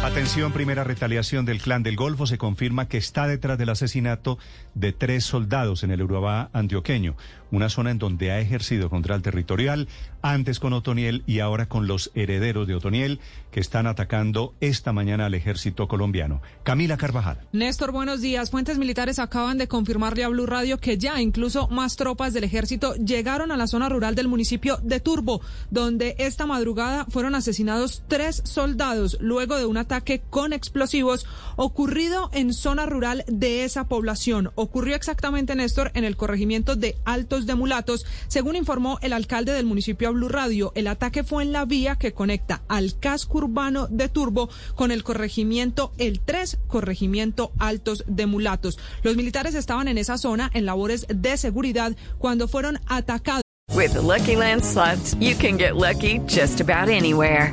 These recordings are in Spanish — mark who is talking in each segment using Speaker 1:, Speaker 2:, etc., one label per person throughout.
Speaker 1: Atención, primera retaliación del Clan del Golfo. Se confirma que está detrás del asesinato de tres soldados en el Urabá antioqueño, una zona en donde ha ejercido control territorial, antes con Otoniel y ahora con los herederos de Otoniel, que están atacando esta mañana al ejército colombiano. Camila Carvajal.
Speaker 2: Néstor, buenos días. Fuentes militares acaban de confirmarle a Blue Radio que ya incluso más tropas del ejército llegaron a la zona rural del municipio de Turbo, donde esta madrugada fueron asesinados tres soldados luego de un ataque con explosivos ocurrido en zona rural de esa población. Ocurrió exactamente, Néstor, en el corregimiento de Altos de Mulatos, según informó el alcalde del municipio a Blue Radio. El ataque fue en la vía que conecta al casco urbano de Turbo con el corregimiento El 3, corregimiento Altos de Mulatos. Los militares estaban en esa zona en labores de seguridad cuando fueron atacados.
Speaker 3: With the Lucky Land you can get lucky just about anywhere.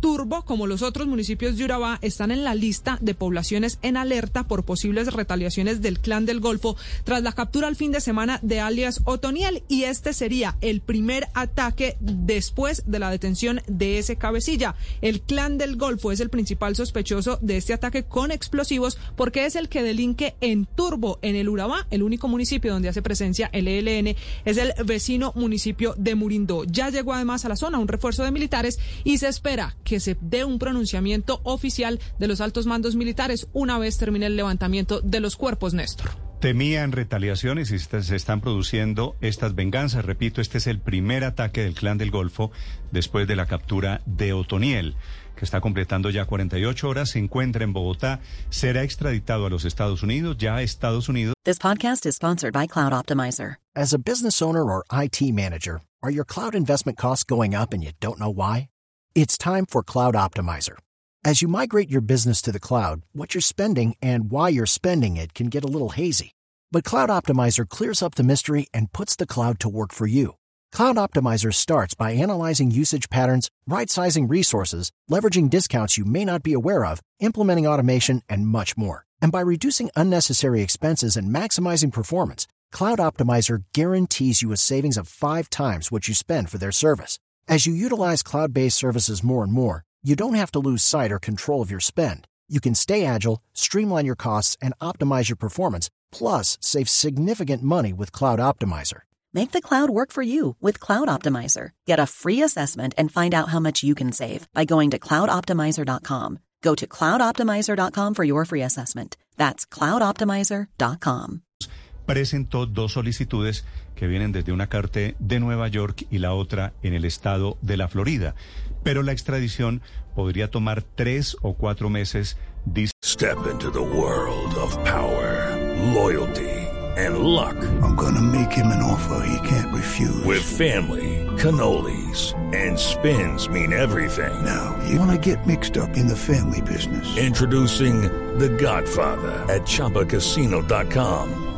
Speaker 2: Turbo, como los otros municipios de Urabá, están en la lista de poblaciones en alerta por posibles retaliaciones del Clan del Golfo tras la captura al fin de semana de alias Otoniel y este sería el primer ataque después de la detención de ese cabecilla. El Clan del Golfo es el principal sospechoso de este ataque con explosivos porque es el que delinque en Turbo, en el Urabá, el único municipio donde hace presencia el ELN, es el vecino municipio de Murindó. Ya llegó además a la zona un refuerzo de militares y se espera se dé un pronunciamiento oficial de los altos mandos militares una vez termine el levantamiento de los cuerpos, Néstor.
Speaker 1: Temían retaliaciones y se están produciendo estas venganzas. Repito, este es el primer ataque del Clan del Golfo después de la captura de Otoniel, que está completando ya 48 horas, se encuentra en Bogotá, será extraditado a los Estados Unidos, ya a Estados Unidos.
Speaker 4: This podcast is sponsored by Cloud Optimizer. As a business owner or IT manager, are your cloud investment costs going up and you don't know why? It's time for Cloud Optimizer. As you migrate your business to the cloud, what you're spending and why you're spending it can get a little hazy. But Cloud Optimizer clears up the mystery and puts the cloud to work for you. Cloud Optimizer starts by analyzing usage patterns, right sizing resources, leveraging discounts you may not be aware of, implementing automation, and much more. And by reducing unnecessary expenses and maximizing performance, Cloud Optimizer guarantees you a savings of five times what you spend for their service. As you utilize cloud based services more and more, you don't have to lose sight or control of your spend. You can stay agile, streamline your costs, and optimize your performance, plus save significant money with Cloud Optimizer.
Speaker 5: Make the cloud work for you with Cloud Optimizer. Get a free assessment and find out how much you can save by going to cloudoptimizer.com. Go to cloudoptimizer.com for your free assessment. That's cloudoptimizer.com.
Speaker 1: presentó dos solicitudes que vienen desde una corte de Nueva York y la otra en el estado de la Florida. Pero la extradición podría tomar tres o cuatro meses.
Speaker 6: Step into the world of power, loyalty, and luck.
Speaker 7: I'm gonna make him an offer he can't refuse.
Speaker 6: With family, cannolis, and spins mean everything.
Speaker 7: Now, you wanna get mixed up in the family business.
Speaker 6: Introducing The Godfather at ChumbaCasino.com.